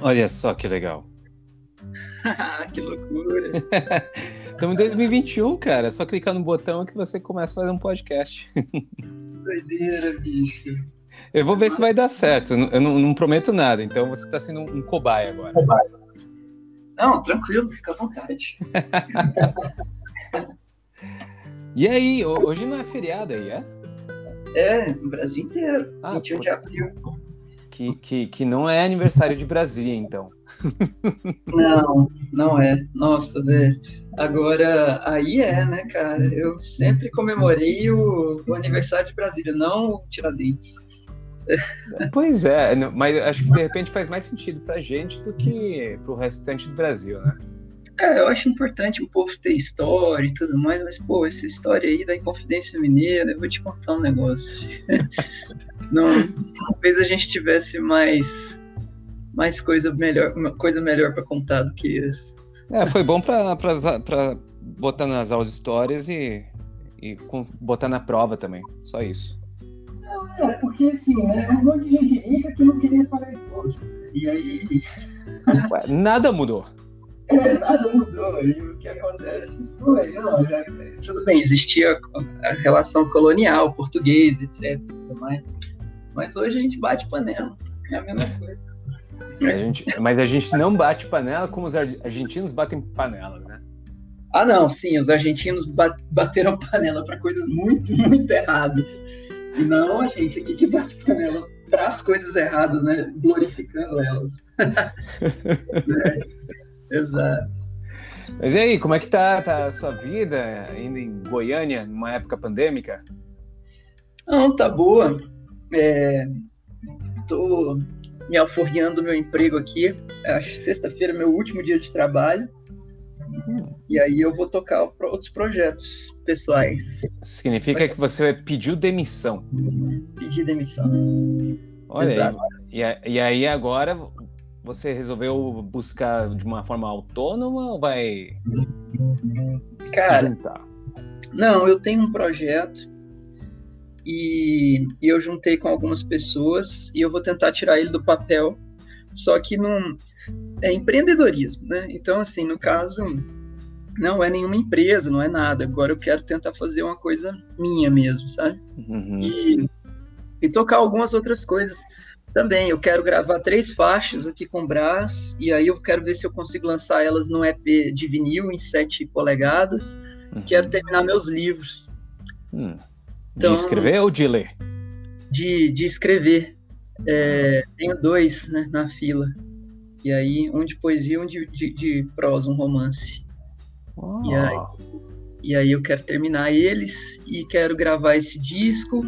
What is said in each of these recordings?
Olha só que legal. que loucura. Estamos em 2021, cara. É só clicar no botão que você começa a fazer um podcast. Doideira, bicho. Eu vou ver se vai dar certo. Eu não, não prometo nada, então você está sendo um, um cobaia agora. Cobaia. Não, tranquilo, fica à vontade. e aí, hoje não é feriado aí, é? É, no Brasil inteiro. Ah, 21 de abril. Que, que, que não é aniversário de Brasília, então. Não, não é. Nossa, velho. Agora, aí é, né, cara? Eu sempre comemorei o, o aniversário de Brasília, não o Tiradentes. Pois é, mas acho que de repente faz mais sentido pra gente do que pro restante do Brasil, né? É, eu acho importante o povo ter história e tudo mais, mas, pô, essa história aí da Inconfidência Mineira, eu vou te contar um negócio. Não, talvez a gente tivesse mais, mais coisa melhor, coisa melhor para contar do que isso. É, foi bom para botar nas aulas histórias e, e botar na prova também, só isso. Não, é, porque assim, né, um monte de gente rica que não queria pagar imposto. E aí. Ué, nada mudou. É, nada mudou. E o que acontece foi, não, já, tudo bem, existia a relação colonial, português, etc. Tudo mais. Mas hoje a gente bate panela. É a mesma coisa. A gente, mas a gente não bate panela como os argentinos batem panela, né? Ah, não, sim, os argentinos bateram panela para coisas muito, muito erradas. E não a gente aqui que bate panela para as coisas erradas, né? Glorificando elas. é, exato. Mas e aí, como é que tá, tá a sua vida ainda em Goiânia, numa época pandêmica? Não, tá boa. É, tô me alforriando meu emprego aqui. Acho sexta-feira meu último dia de trabalho. Hum. E aí eu vou tocar outros projetos pessoais. Significa que você pediu demissão. Pedi demissão. Olha, e, e aí agora você resolveu buscar de uma forma autônoma ou vai Cara, não, eu tenho um projeto e, e, eu juntei com algumas pessoas e eu vou tentar tirar ele do papel. Só que não é empreendedorismo, né? Então, assim, no caso, não é nenhuma empresa, não é nada. Agora eu quero tentar fazer uma coisa minha mesmo, sabe? Uhum. E, e tocar algumas outras coisas também. Eu quero gravar três faixas aqui com Brás, e aí eu quero ver se eu consigo lançar elas num EP de vinil em 7 polegadas. Uhum. Quero terminar meus livros. Uhum. Então, de escrever ou de ler? De, de escrever. É, tenho dois né, na fila. E aí, um de poesia e um de, de, de prosa, um romance. Oh. E, aí, e aí eu quero terminar eles e quero gravar esse disco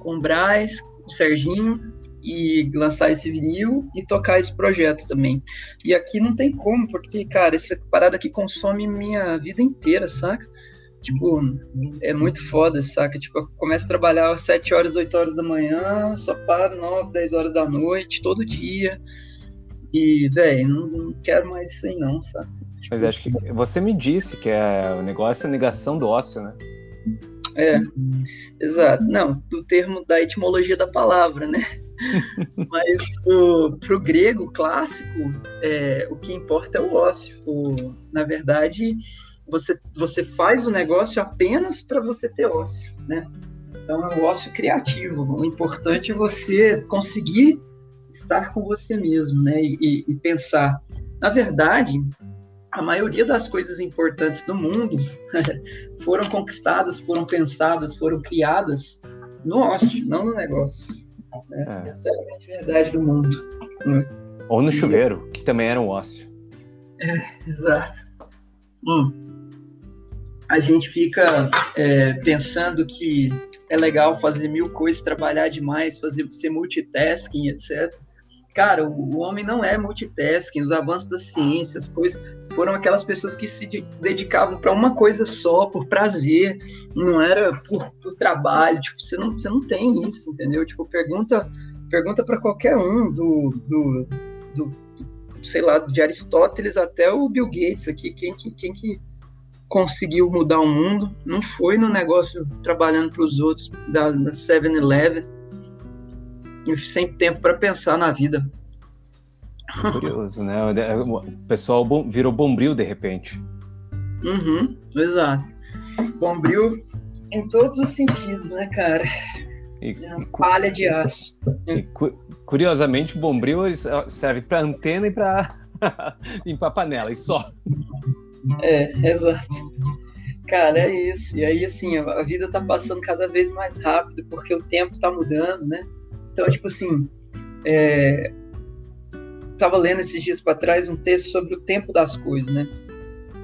com o Braz, com o Serginho, e lançar esse vinil e tocar esse projeto também. E aqui não tem como, porque, cara, essa parada aqui consome minha vida inteira, saca? Tipo, é muito foda, saca? Tipo, eu começo a trabalhar às 7 horas, 8 horas da manhã, só paro 9, 10 horas da noite, todo dia. E, velho, não, não, quero mais isso aí não, sabe? Tipo, Mas acho que você me disse que é, o negócio é a negação do ócio, né? É, exato. Não, do termo da etimologia da palavra, né? Mas o, pro grego clássico, é, o que importa é o ócio. O, na verdade, você, você faz o negócio apenas para você ter ócio, né? Então é o ócio criativo. O importante é você conseguir estar com você mesmo, né? E, e pensar. Na verdade, a maioria das coisas importantes do mundo foram conquistadas, foram pensadas, foram criadas no ócio, não no negócio. Né? É. Essa é a grande verdade do mundo. Né? Ou no chuveiro, que também era um ócio. É, exato. Hum a gente fica é, pensando que é legal fazer mil coisas, trabalhar demais, fazer ser multitasking, etc. Cara, o, o homem não é multitasking. Os avanços da ciência, as coisas foram aquelas pessoas que se dedicavam para uma coisa só, por prazer, não era por, por, trabalho. Tipo, você não, você não tem isso, entendeu? Tipo, pergunta pergunta para qualquer um do, do, do, sei lá, de Aristóteles até o Bill Gates aqui, quem, quem, quem que conseguiu mudar o mundo, não foi no negócio trabalhando para os outros da, da 7-Eleven, sem tempo para pensar na vida. Curioso, né? O pessoal virou bombril de repente. Uhum, exato. Bombril em todos os sentidos, né, cara? E, é uma palha de aço. E, curiosamente, o bombril serve para antena e para limpar panela, e só. É, exato. Cara, é isso. E aí, assim, a vida tá passando cada vez mais rápido, porque o tempo tá mudando, né? Então, tipo assim, é... estava lendo esses dias para trás um texto sobre o tempo das coisas, né?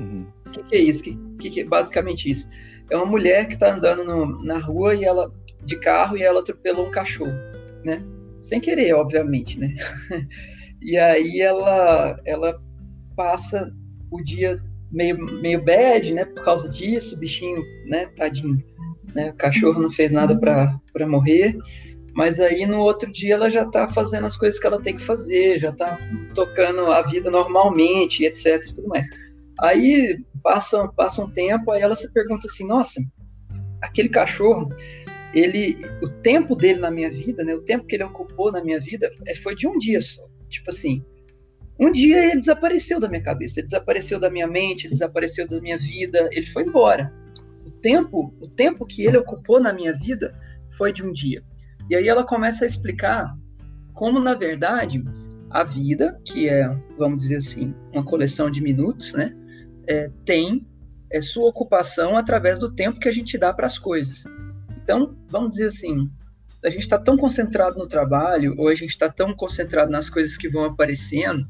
Uhum. O que, que, é isso? O que, que, é basicamente isso? É uma mulher que está andando no, na rua e ela de carro e ela atropelou um cachorro, né? Sem querer, obviamente, né? e aí ela ela passa o dia meio meio bad, né? Por causa disso, o bichinho, né? Tadinho, né? O cachorro não fez nada para morrer. Mas aí no outro dia ela já tá fazendo as coisas que ela tem que fazer, já tá tocando a vida normalmente, etc e tudo mais. Aí passa, passa um tempo, aí ela se pergunta assim: nossa, aquele cachorro, ele, o tempo dele na minha vida, né, o tempo que ele ocupou na minha vida é, foi de um dia só. Tipo assim, um dia ele desapareceu da minha cabeça, ele desapareceu da minha mente, ele desapareceu da minha vida, ele foi embora. O tempo, o tempo que ele ocupou na minha vida foi de um dia. E aí ela começa a explicar como, na verdade, a vida, que é, vamos dizer assim, uma coleção de minutos, né? é, tem é, sua ocupação através do tempo que a gente dá para as coisas. Então, vamos dizer assim, a gente está tão concentrado no trabalho, ou a gente está tão concentrado nas coisas que vão aparecendo,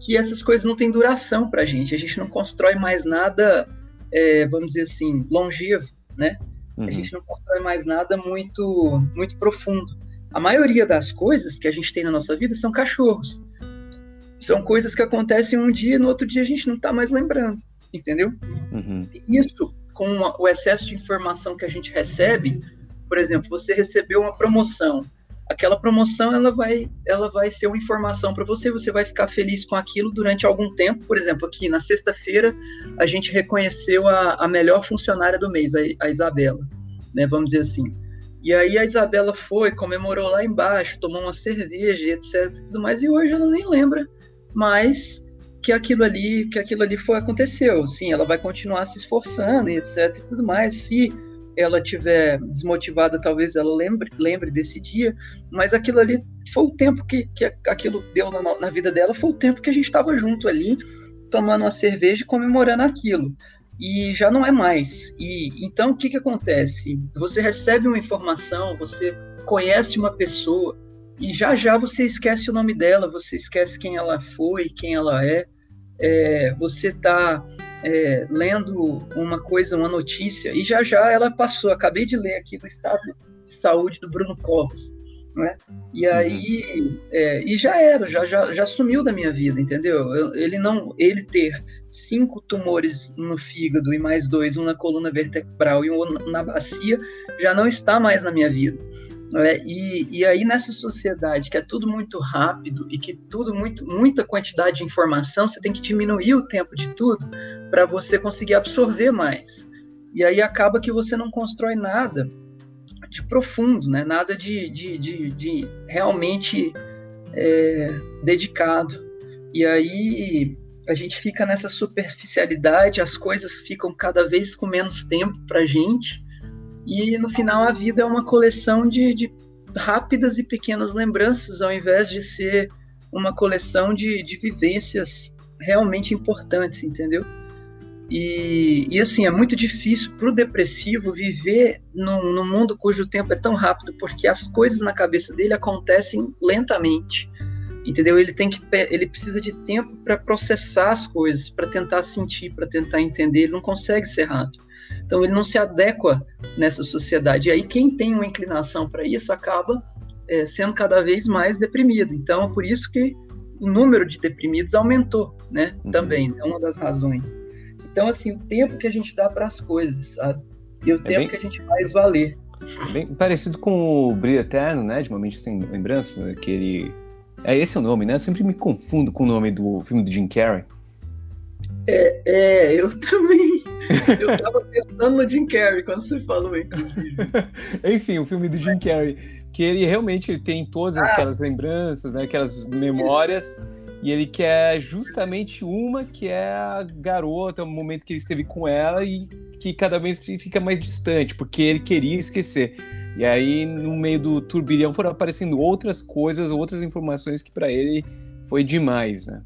que essas coisas não têm duração para a gente. A gente não constrói mais nada, é, vamos dizer assim, longevo, né? Uhum. A gente não constrói mais nada muito, muito profundo. A maioria das coisas que a gente tem na nossa vida são cachorros. São coisas que acontecem um dia e no outro dia a gente não está mais lembrando, entendeu? Uhum. Isso, com o excesso de informação que a gente recebe, por exemplo, você recebeu uma promoção, aquela promoção ela vai, ela vai ser uma informação para você, você vai ficar feliz com aquilo durante algum tempo. Por exemplo, aqui na sexta-feira a gente reconheceu a, a melhor funcionária do mês, a, a Isabela, né? Vamos dizer assim. E aí a Isabela foi, comemorou lá embaixo, tomou uma cerveja, etc, tudo mais, e hoje ela nem lembra mas que aquilo ali, que aquilo ali foi aconteceu. Sim, ela vai continuar se esforçando etc e tudo mais. Se ela tiver desmotivada, talvez ela lembre, lembre desse dia, mas aquilo ali foi o tempo que, que aquilo deu na, na vida dela, foi o tempo que a gente estava junto ali, tomando uma cerveja e comemorando aquilo. E já não é mais. E então o que, que acontece? Você recebe uma informação, você conhece uma pessoa, e já já você esquece o nome dela, você esquece quem ela foi, quem ela é. É você está é, lendo uma coisa, uma notícia, e já já ela passou. Acabei de ler aqui do estado de saúde do Bruno Covas. Né? E uhum. aí, uhum. é, e já era, já, já, já sumiu da minha vida, entendeu? Ele não, ele ter cinco tumores no fígado e mais dois, um na coluna vertebral e um na bacia, já não está mais na minha vida. É, e, e aí nessa sociedade que é tudo muito rápido e que tudo muito muita quantidade de informação, você tem que diminuir o tempo de tudo para você conseguir absorver mais. E aí acaba que você não constrói nada de profundo, né? Nada de, de, de, de realmente é, dedicado. E aí a gente fica nessa superficialidade, as coisas ficam cada vez com menos tempo para gente e no final a vida é uma coleção de, de rápidas e pequenas lembranças, ao invés de ser uma coleção de, de vivências realmente importantes, entendeu? E, e, assim, é muito difícil para o depressivo viver num, num, mundo cujo tempo é tão rápido, porque as coisas na cabeça dele acontecem lentamente, entendeu? Ele tem que ele precisa de tempo para processar as coisas, para tentar sentir, para tentar entender. Ele não consegue ser rápido. Então ele não se adequa nessa sociedade. E aí quem tem uma inclinação para isso acaba é, sendo cada vez mais deprimido. Então por isso que o número de deprimidos aumentou, né? Uhum. Também é uma das razões. Então assim o tempo que a gente dá para as coisas, sabe? E o é tempo bem... que a gente faz valer. Bem parecido com o Brilho Eterno, né? De Momentos Sem Lembrança, que ele é esse é o nome, né? Eu sempre me confundo com o nome do filme do Jim Carrey. É, é eu também. Eu tava pensando no Jim Carrey quando você falou, inclusive. Enfim, o filme do Jim Carrey, que ele realmente ele tem todas ah, aquelas lembranças, né, aquelas memórias. Isso. E ele quer justamente uma que é a garota, o momento que ele esteve com ela e que cada vez fica mais distante, porque ele queria esquecer. E aí, no meio do turbilhão, foram aparecendo outras coisas, outras informações que para ele foi demais, né?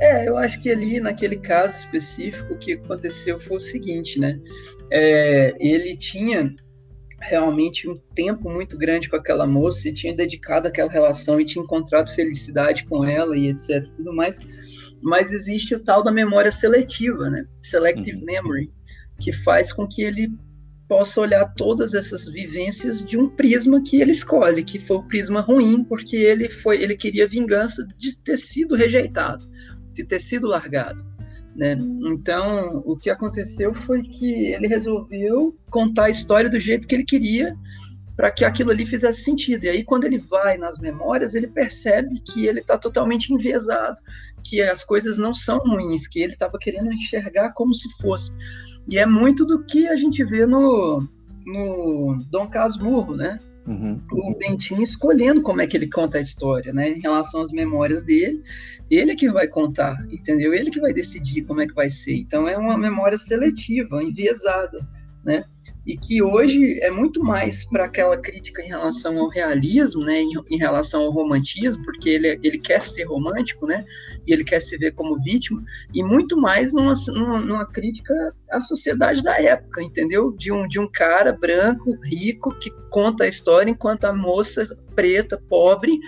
É, eu acho que ali, naquele caso específico, o que aconteceu foi o seguinte, né? É, ele tinha realmente um tempo muito grande com aquela moça e tinha dedicado aquela relação e tinha encontrado felicidade com ela e etc tudo mais mas existe o tal da memória seletiva né selective uhum. memory que faz com que ele possa olhar todas essas vivências de um prisma que ele escolhe, que foi o prisma ruim, porque ele foi, ele queria vingança de ter sido rejeitado, de ter sido largado. Né? Então, o que aconteceu foi que ele resolveu contar a história do jeito que ele queria, para que aquilo ali fizesse sentido. E aí, quando ele vai nas memórias, ele percebe que ele está totalmente enviesado, que as coisas não são ruins, que ele estava querendo enxergar como se fosse. E é muito do que a gente vê no, no Dom Casmurro, né? Uhum. O Bentinho escolhendo como é que ele conta a história, né? Em relação às memórias dele, ele é que vai contar, entendeu? Ele que vai decidir como é que vai ser. Então é uma memória seletiva, enviesada, né? e que hoje é muito mais para aquela crítica em relação ao realismo, né, em, em, relação ao romantismo, porque ele, ele quer ser romântico, né, e ele quer se ver como vítima, e muito mais numa, numa, numa crítica à sociedade da época, entendeu? De um, de um cara branco, rico, que conta a história enquanto a moça preta, pobre,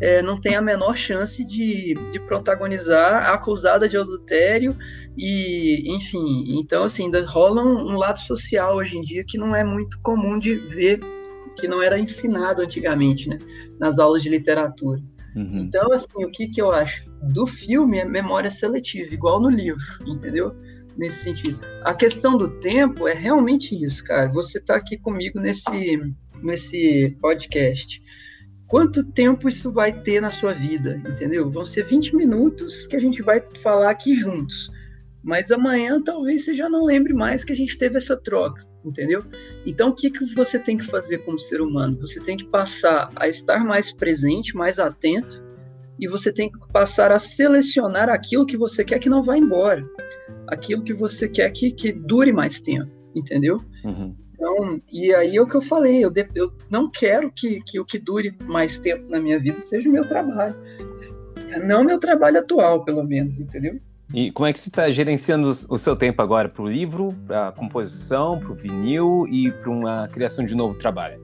é, não tem a menor chance de, de protagonizar a acusada de adultério e, enfim, então assim, ainda rola um, um, lado social hoje em dia que não é muito comum de ver, que não era ensinado antigamente, né, nas aulas de literatura. Uhum. Então, assim, o que, que eu acho? Do filme é memória seletiva, igual no livro, entendeu? Nesse sentido. A questão do tempo é realmente isso, cara. Você está aqui comigo nesse, nesse podcast quanto tempo isso vai ter na sua vida, entendeu? Vão ser 20 minutos que a gente vai falar aqui juntos. Mas amanhã talvez você já não lembre mais que a gente teve essa troca, entendeu? Então o que, que você tem que fazer como ser humano? Você tem que passar a estar mais presente, mais atento, e você tem que passar a selecionar aquilo que você quer que não vá embora, aquilo que você quer que, que dure mais tempo, entendeu? Uhum. Então, e aí é o que eu falei, eu, de, eu não quero que, que o que dure mais tempo na minha vida seja o meu trabalho. Não meu trabalho atual, pelo menos, entendeu? E como é que você está gerenciando o seu tempo agora para o livro, para a composição, para o vinil e para uma criação de novo trabalho?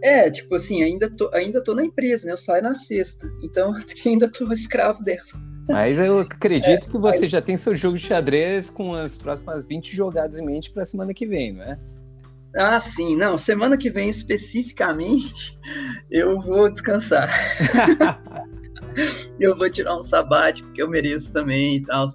É, tipo assim, ainda tô, ainda tô na empresa, né? Eu saio na sexta, então ainda tô escravo dela. Mas eu acredito é, que você já tem seu jogo de xadrez com as próximas 20 jogadas em mente para a semana que vem, não é? Ah, sim, não. Semana que vem especificamente eu vou descansar. eu vou tirar um sabático que eu mereço também e tal.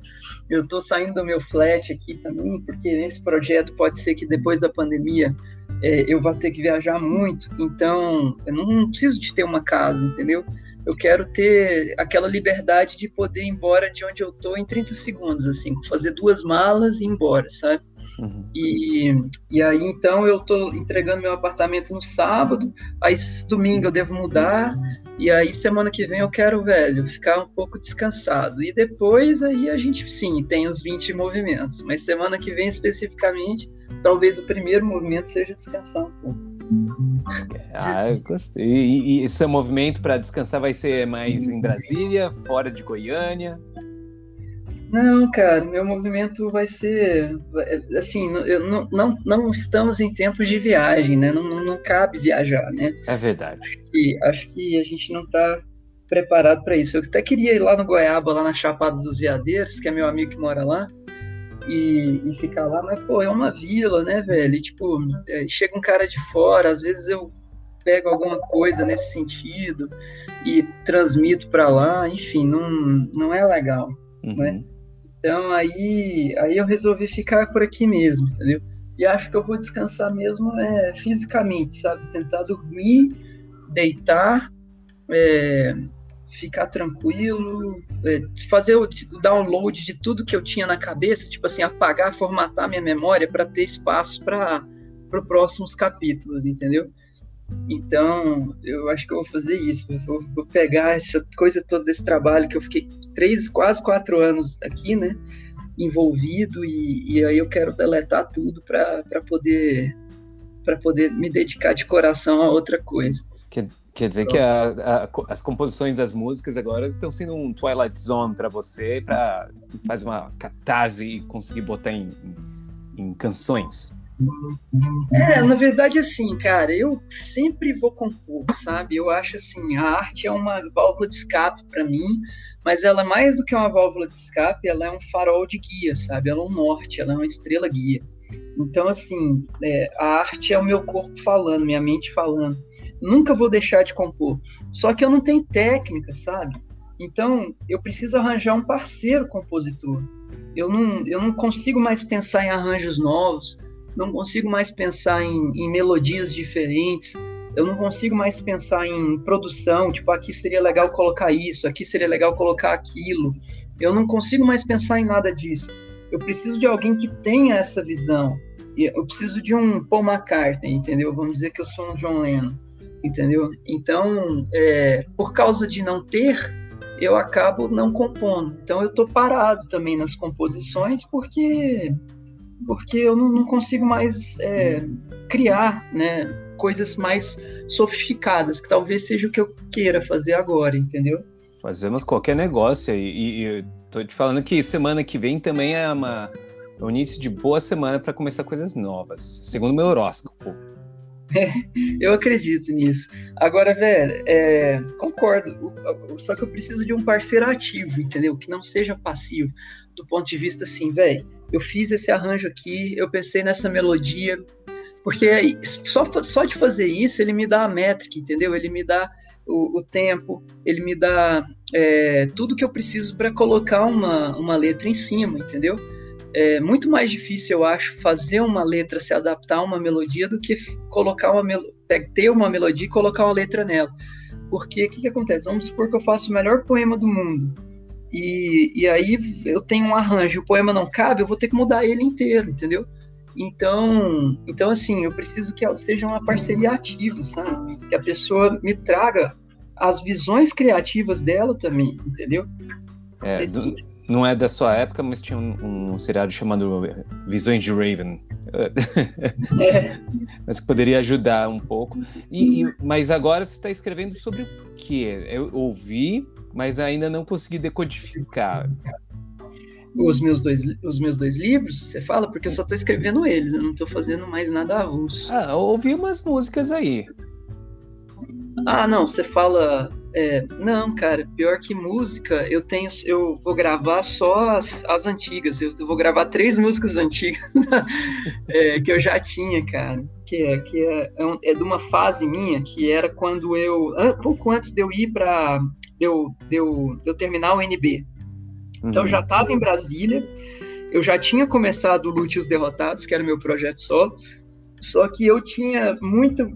Eu tô saindo do meu flat aqui também, porque nesse projeto pode ser que depois da pandemia é, eu vá ter que viajar muito. Então, eu não preciso de ter uma casa, entendeu? Eu quero ter aquela liberdade de poder ir embora de onde eu tô em 30 segundos, assim, fazer duas malas e ir embora, sabe? Uhum. E, e aí, então, eu tô entregando meu apartamento no sábado, aí domingo eu devo mudar, e aí semana que vem eu quero, velho, ficar um pouco descansado. E depois aí a gente, sim, tem os 20 movimentos, mas semana que vem especificamente, talvez o primeiro movimento seja descansar um pouco. Ah, eu gostei. E, e esse movimento para descansar vai ser mais em Brasília, fora de Goiânia? Não, cara, meu movimento vai ser assim, eu não, não, não estamos em tempos de viagem, né? Não, não, não cabe viajar, né? É verdade. Acho que, acho que a gente não está preparado para isso. Eu até queria ir lá no Goiaba, lá na Chapada dos Veadeiros, que é meu amigo que mora lá, e, e ficar lá, mas pô, é uma vila, né, velho? E, tipo, é, chega um cara de fora, às vezes eu pego alguma coisa nesse sentido e transmito para lá, enfim, não, não é legal, uhum. né? Então aí, aí eu resolvi ficar por aqui mesmo, entendeu? E acho que eu vou descansar mesmo é, fisicamente, sabe? Tentar dormir, deitar, é, ficar tranquilo, é, fazer o download de tudo que eu tinha na cabeça, tipo assim, apagar, formatar minha memória para ter espaço para os próximos capítulos, entendeu? Então, eu acho que eu vou fazer isso. Vou, vou, pegar essa coisa toda desse trabalho que eu fiquei três, quase quatro anos aqui, né? Envolvido, e, e aí eu quero deletar tudo para poder para poder me dedicar de coração a outra coisa. Quer, quer dizer que a, a, as composições das músicas agora estão sendo um Twilight Zone para você, para fazer uma catarse e conseguir botar em, em canções. É, na verdade, assim, cara, eu sempre vou compor, sabe? Eu acho assim, a arte é uma válvula de escape para mim, mas ela é mais do que uma válvula de escape, ela é um farol de guia, sabe? Ela é um norte, ela é uma estrela guia. Então, assim, é, a arte é o meu corpo falando, minha mente falando. Nunca vou deixar de compor. Só que eu não tenho técnica, sabe? Então, eu preciso arranjar um parceiro compositor. Eu não, eu não consigo mais pensar em arranjos novos não consigo mais pensar em, em melodias diferentes, eu não consigo mais pensar em produção, tipo, aqui seria legal colocar isso, aqui seria legal colocar aquilo. Eu não consigo mais pensar em nada disso. Eu preciso de alguém que tenha essa visão. Eu preciso de um Paul McCartney, entendeu? Vamos dizer que eu sou um John Lennon, entendeu? Então, é, por causa de não ter, eu acabo não compondo. Então, eu estou parado também nas composições porque porque eu não, não consigo mais é, criar né, coisas mais sofisticadas, que talvez seja o que eu queira fazer agora, entendeu? Fazemos qualquer negócio e, e, tô te falando que semana que vem também é uma um início de boa semana para começar coisas novas, segundo meu horóscopo. É, eu acredito nisso. Agora, velho, é, concordo. Só que eu preciso de um parceiro ativo, entendeu? Que não seja passivo. Do ponto de vista assim, velho, eu fiz esse arranjo aqui, eu pensei nessa melodia, porque só, só de fazer isso ele me dá a métrica, entendeu? Ele me dá o, o tempo, ele me dá é, tudo que eu preciso para colocar uma, uma letra em cima, entendeu? É muito mais difícil, eu acho, fazer uma letra se adaptar a uma melodia do que colocar uma ter uma melodia e colocar uma letra nela. Porque o que, que acontece? Vamos supor que eu faço o melhor poema do mundo. E, e aí eu tenho um arranjo, o poema não cabe, eu vou ter que mudar ele inteiro, entendeu? Então, então assim, eu preciso que seja uma parceria ativa, sabe? Que a pessoa me traga as visões criativas dela também, entendeu? É. não é da sua época, mas tinha um, um seriado chamado Visões de Raven. É. mas poderia ajudar um pouco. E, e mas agora você está escrevendo sobre o quê? Eu ouvi mas ainda não consegui decodificar. Os meus dois, os meus dois livros, você fala? Porque eu só estou escrevendo eles, eu não estou fazendo mais nada russo. Ah, ouvi umas músicas aí. Ah, não, você fala. É, não, cara, pior que música, eu tenho. Eu vou gravar só as, as antigas. Eu, vou gravar três músicas antigas é, que eu já tinha, cara. Que é, que é, é, de uma fase minha que era quando eu. Pouco antes de eu ir para eu, eu, eu terminar o NB. Então, eu já estava em Brasília, eu já tinha começado o Lute os Derrotados, que era meu projeto solo, só que eu tinha muito.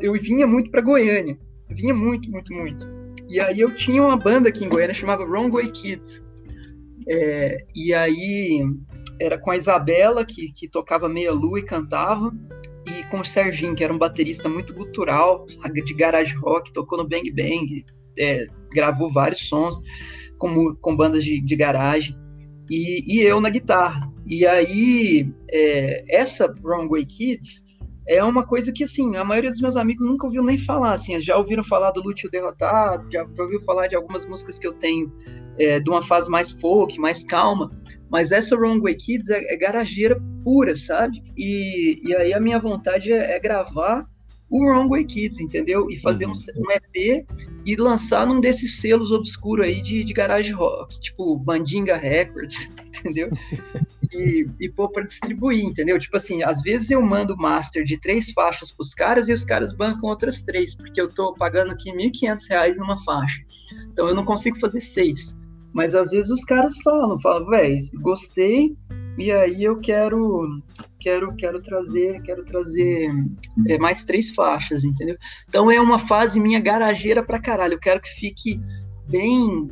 Eu vinha muito para Goiânia. Vinha muito, muito, muito. E aí eu tinha uma banda aqui em Goiânia chamava Wrong Way Kids. É, e aí era com a Isabela, que, que tocava meia lua e cantava, e com o Serginho, que era um baterista muito gutural, de garage rock, tocou no Bang Bang, é, gravou vários sons com, com bandas de, de garagem e, e, eu na guitarra. E aí, é, essa Wrong Way Kids é uma coisa que, assim, a maioria dos meus amigos nunca ouviu nem falar, assim, já ouviram falar do Lúcio Derrotado, já, já ouviu falar de algumas músicas que eu tenho é, de uma fase mais folk, mais calma, mas essa Wrong Way Kids é, é garageira pura, sabe? E, e aí a minha vontade é, é gravar o Wrong Way Kids, entendeu? E fazer uhum. um, um, EP e lançar num desses selos obscuros aí de, de garage rock, tipo Bandinga Records, entendeu? E, e pô, pra distribuir, entendeu? Tipo assim, às vezes eu mando master de três faixas pros caras e os caras bancam outras três, porque eu tô pagando aqui R$ 1.500 numa faixa. Então eu não consigo fazer seis. Mas às vezes os caras falam, falam, véi, gostei, e aí eu quero quero quero trazer quero trazer é, mais três faixas entendeu então é uma fase minha garageira pra caralho eu quero que fique bem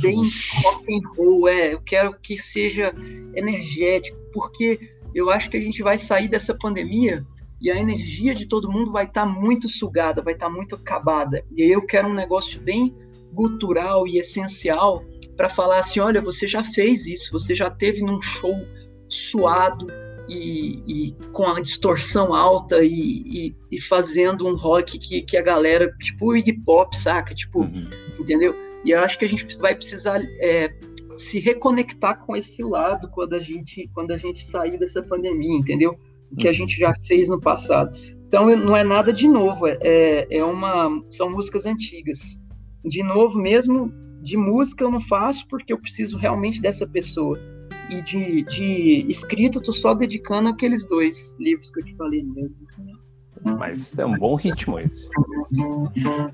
bem rock and roll, é. Eu quero que seja energético, porque eu acho que a gente vai sair dessa pandemia e a energia de todo mundo vai estar tá muito sugada, vai estar tá muito acabada. E aí eu quero um negócio bem gutural e essencial para falar assim, olha, você já fez isso, você já teve num show suado e, e com a distorção alta e, e, e, fazendo um rock que, que a galera, tipo o Iggy Pop, saca? Tipo, uhum. entendeu? E eu acho que a gente vai precisar é, se reconectar com esse lado quando a gente quando a gente sair dessa pandemia, entendeu? O que a gente já fez no passado. Então não é nada de novo, é, é uma são músicas antigas. De novo mesmo, de música eu não faço porque eu preciso realmente dessa pessoa. E de, de escrita eu tô só dedicando aqueles dois livros que eu te falei mesmo. Mas é um bom ritmo esse.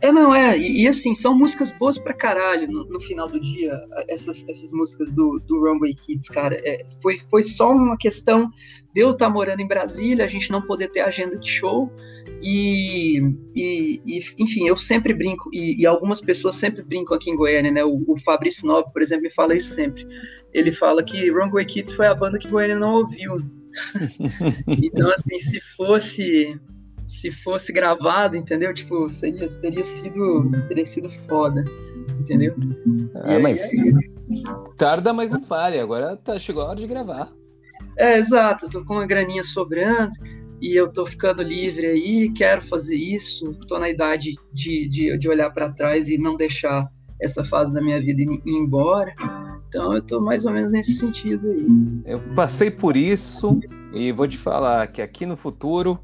É, não, é. E, e assim, são músicas boas pra caralho no, no, final do dia. Essas, essas músicas do, do Runway Kids, cara. É, foi, foi só uma questão de eu estar tá morando em Brasília, a gente não poder ter agenda de show. E, e, e enfim, eu sempre brinco, e, e, algumas pessoas sempre brincam aqui em Goiânia, né? O, o Fabrício Nobre, por exemplo, me fala isso sempre. Ele fala que Runway Kids foi a banda que Goiânia não ouviu. então, assim, se fosse se fosse gravado, entendeu? Tipo, seria, teria sido, teria sido foda, entendeu? Ah, mas é tarda, mas não falha. Agora tá, chegou a hora de gravar. É, exato. Eu tô com uma graninha sobrando e eu tô ficando livre aí, quero fazer isso. Tô na idade de, de, de olhar para trás e não deixar essa fase da minha vida ir embora. Então eu tô mais ou menos nesse sentido aí. Eu passei por isso e vou te falar que aqui no futuro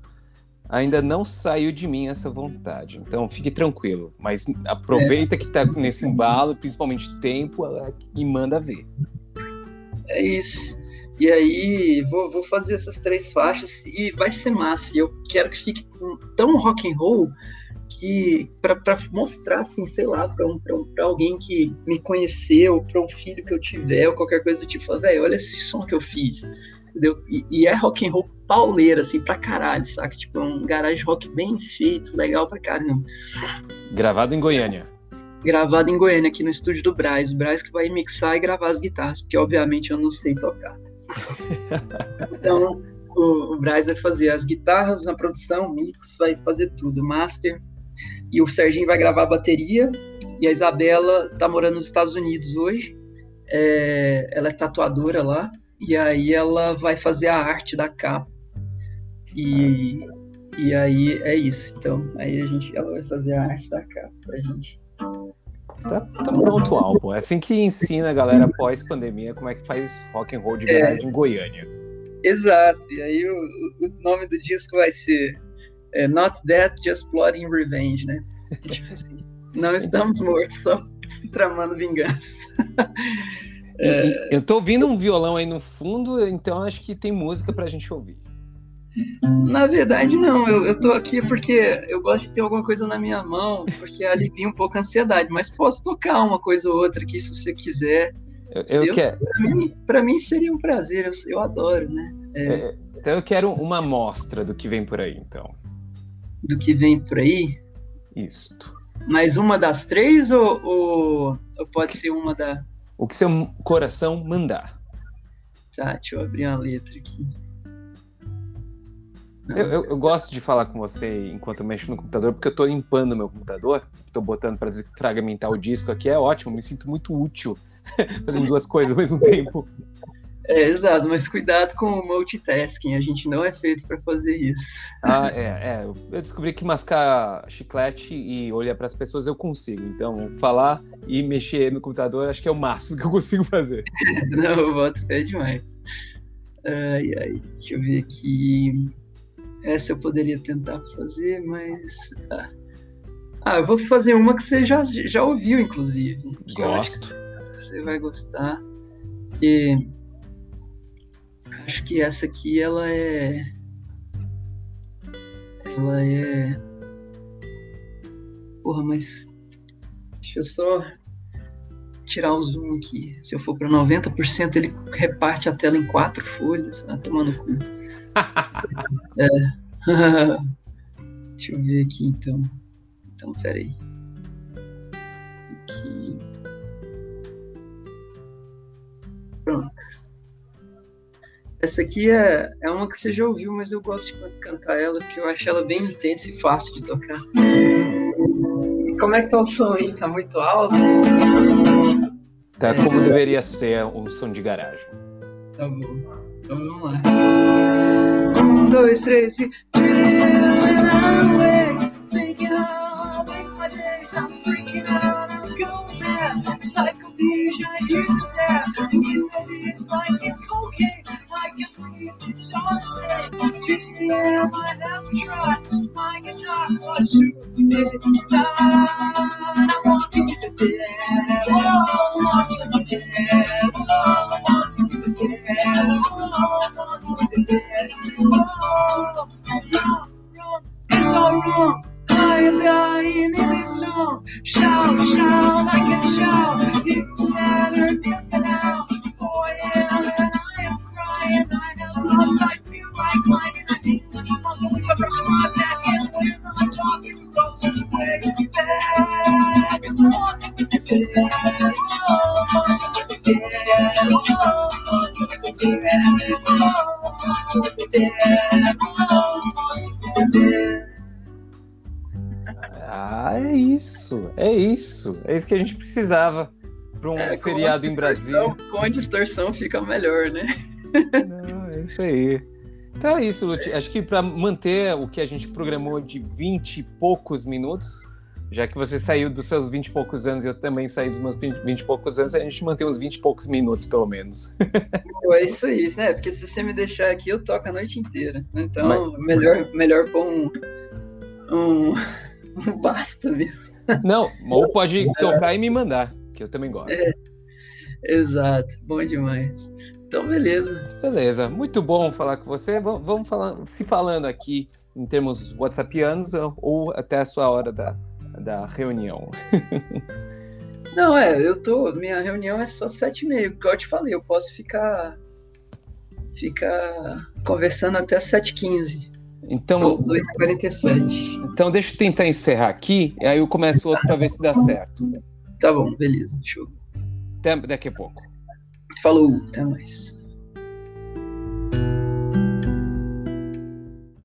ainda não saiu de mim essa vontade. Então fique tranquilo. Mas aproveita é. que tá nesse embalo, principalmente tempo, e manda ver. É isso. E aí, vou, vou fazer essas três faixas e vai ser massa. E eu quero que fique tão rock and roll que para mostrar assim, sei lá, para um, um, alguém que me conheceu, para um filho que eu tiver, ou qualquer coisa do tipo, velho, olha esse som que eu fiz entendeu? E, e, é rock and roll pauleira, assim, pra caralho, saca? Tipo, é um garage rock bem feito, legal pra caramba. Gravado em Goiânia. Gravado em Goiânia, aqui no estúdio do Braz. O Braz que vai mixar e gravar as guitarras, porque obviamente eu não sei tocar. então, o, o Braz vai fazer as guitarras na produção, mix, vai fazer tudo, master. E o Serginho vai gravar a bateria. E a Isabela tá morando nos Estados Unidos hoje. É, ela é tatuadora lá. E aí ela vai fazer a arte da capa. E, e aí é isso. Então, aí a gente, ela vai fazer a arte da capa pra gente. Tá, tá pronto o álbum. É assim que ensina a galera pós-pandemia como é que faz rock and roll de verdade é, em Goiânia. Exato. E aí o, o nome do disco vai ser é, Not Dead, Just Plotting Revenge, né? Tipo assim, não estamos mortos, só tramando vingança. É... Eu tô ouvindo um violão aí no fundo, então acho que tem música pra gente ouvir. Na verdade, não. Eu, eu tô aqui porque eu gosto de ter alguma coisa na minha mão, porque alivia um pouco a ansiedade. Mas posso tocar uma coisa ou outra aqui se você quiser. Eu, eu, eu quero. Pra mim, pra mim, seria um prazer. Eu, eu adoro, né? É... É, então eu quero uma amostra do que vem por aí, então. Do que vem por aí? Isto. Mais uma das três ou, ou, ou pode ser uma da o que seu coração mandar. Tá, deixa eu abrir a letra aqui. Eu, eu, eu, gosto de falar com você enquanto eu mexo no computador, porque eu estou limpando meu computador, estou botando para desfragmentar o disco aqui, é ótimo, me sinto muito útil fazendo duas coisas ao mesmo tempo. É, exato, mas cuidado com o multitasking, a gente não é feito para fazer isso. Ah, é, é. Eu descobri que mascar chiclete e olhar para as pessoas eu consigo. Então, falar e mexer no computador acho que é o máximo que eu consigo fazer. não, eu boto fé demais. Ai, ai, deixa eu ver aqui. Essa eu poderia tentar fazer, mas. Ah, ah eu vou fazer uma que você já, já ouviu, inclusive. Gosto. Você vai gostar. E Acho que essa aqui ela é. Ela é. Porra, mas. Deixa eu só tirar o zoom aqui. Se eu for para 90%, ele reparte a tela em quatro folhas. Ah, tomando cu. é. Deixa eu ver aqui então. Então, peraí. Aqui. aqui. Pronto. Essa aqui é, é uma que você já ouviu, mas eu gosto de cantar ela, porque eu acho ela bem intensa e fácil de tocar. Como é que tá o som aí? Tá muito alto? Tá é. como deveria ser um som de garagem. Tá bom. Então vamos lá. Um, dois, três e. Waste it's like in cocaine, I can. Treat the air, might have try. My guitar was stupid inside. I want you to the dead, oh, I want you to the dead, oh, I want you to the dead, oh, I want you to the dead, oh, wrong, wrong, it's all wrong. I am dying in this song. Shout, shout, I can shout. It's matter death now. Ah, é isso, é isso. É isso que a gente precisava para um é, feriado em Brasília. Com a distorção fica melhor, né? Não, é isso aí. Então é isso, Lute. Acho que para manter o que a gente programou de 20 e poucos minutos, já que você saiu dos seus 20 e poucos anos e eu também saí dos meus 20 e poucos anos, a gente mantém uns 20 e poucos minutos, pelo menos. É isso aí, né? Porque se você me deixar aqui, eu toco a noite inteira. Então, Mas... melhor, melhor pôr um, um Basta mesmo. Não, ou pode tocar e me mandar, que eu também gosto. É, exato, bom demais. Então, beleza. Beleza, muito bom falar com você. Vamos falar, se falando aqui em termos whatsappianos ou até a sua hora da, da reunião. Não, é, eu tô. Minha reunião é só sete e meio, porque eu te falei, eu posso ficar. ficar conversando até sete e quinze. Então, São 8h47. Então, deixa eu tentar encerrar aqui, e aí eu começo outro para ver se dá certo. Tá bom, beleza. Show. Até daqui a pouco. Falou, até mais.